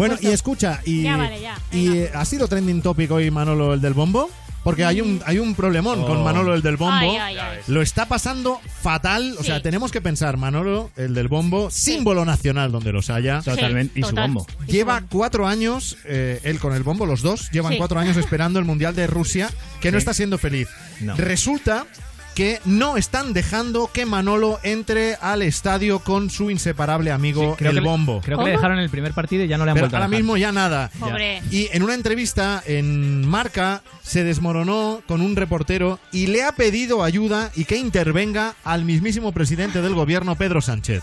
Bueno, puesto. y escucha, y, Ya, vale, ya, y eh, ha sido trending topic hoy Manolo el del bombo. Porque hay un, hay un problemón con Oh. Manolo el del bombo. Ay, ay, ay. Lo está pasando fatal. O Sí. sea, tenemos que pensar, Manolo, el del bombo, símbolo nacional donde los haya. Totalmente. y su total. bombo. Y su Lleva bombo. cuatro años, eh, él con el bombo, los dos, llevan Sí. cuatro años esperando el Mundial de Rusia, que no Sí. está siendo feliz. No. Resulta que no están dejando que Manolo entre al estadio con su inseparable amigo, Creo el que le- bombo. creo que le dejaron el primer partido y ya no le han Pero vuelto a ahora dejar. mismo ya nada. Pobre. Y en una entrevista en Marca se desmoronó con un reportero y le ha pedido ayuda y que intervenga al mismísimo presidente del gobierno, Pedro Sánchez.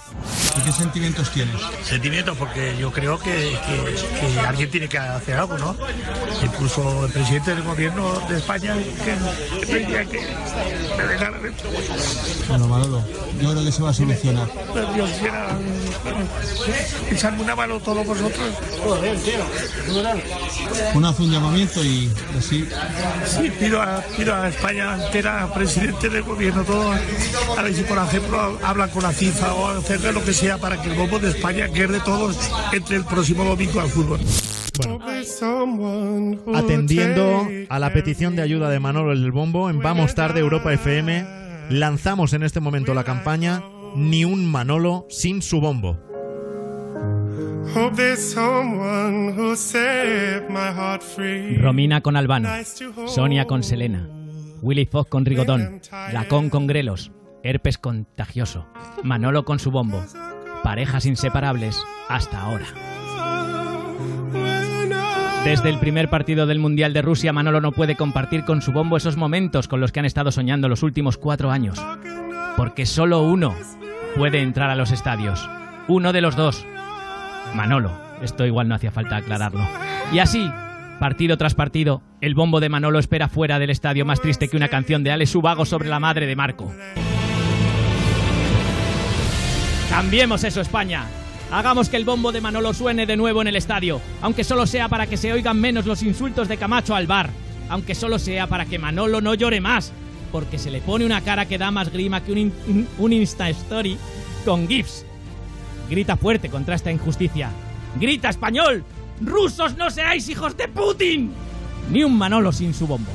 ¿Y qué sentimientos tienes? sentimientos porque yo creo que, que- que alguien tiene que hacer algo, ¿no? Incluso el presidente del gobierno de España que, que Bueno, Manolo, yo creo que se va a solucionar. Dios quiera eh, echarme una mano todos vosotros. Uno hace un llamamiento y así Sí, pido a, pido a España entera, presidente del gobierno, todo, a ver si por ejemplo hablan con la FIFA o hacer lo que sea para que el bombo de España quede todos entre el próximo domingo al fútbol. Bueno, atendiendo a la petición de ayuda de Manolo el Bombo, en Vamos Tarde Europa FM, lanzamos en este momento la campaña Ni un Manolo sin su bombo. Hope there's someone who'll set my heart free. Romina con Albano, Sonia con Selena, Willy Fox con Rigodón, Lacón con Grelos, Herpes contagioso, Manolo con su bombo, parejas inseparables hasta ahora. Desde el primer partido del Mundial de Rusia, Manolo no puede compartir con su bombo esos momentos con los que han estado soñando los últimos cuatro años. Porque solo uno puede entrar a los estadios. Uno de los dos. Manolo. Esto igual no hacía falta aclararlo. Y así, partido tras partido, el bombo de Manolo espera fuera del estadio más triste que una canción de Ale Subago sobre la madre de Marco. Cambiemos eso, España. Hagamos que el bombo de Manolo suene de nuevo en el estadio, aunque solo sea para que se oigan menos los insultos de Camacho al bar, aunque solo sea para que Manolo no llore más, porque se le pone una cara que da más grima que un, un Insta Story con GIFs. Grita fuerte contra esta injusticia. Grita español. Rusos no seáis hijos de Putin. Ni un Manolo sin su bombo.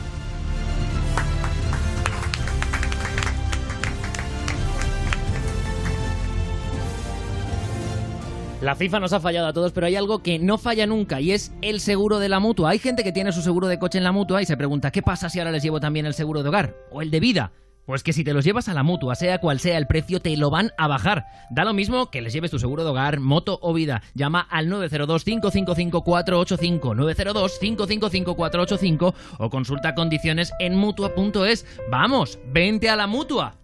La FIFA nos ha fallado a todos, pero hay algo que no falla nunca y es el seguro de la mutua. Hay gente que tiene su seguro de coche en la mutua y se pregunta, ¿qué pasa si ahora les llevo también el seguro de hogar o el de vida? Pues que si te los llevas a la mutua, sea cual sea el precio, te lo van a bajar. Da lo mismo que les lleves tu seguro de hogar, moto o vida. Llama al 902-555-485, 902-555-485 o consulta condiciones en mutua.es. Vamos, vente a la mutua.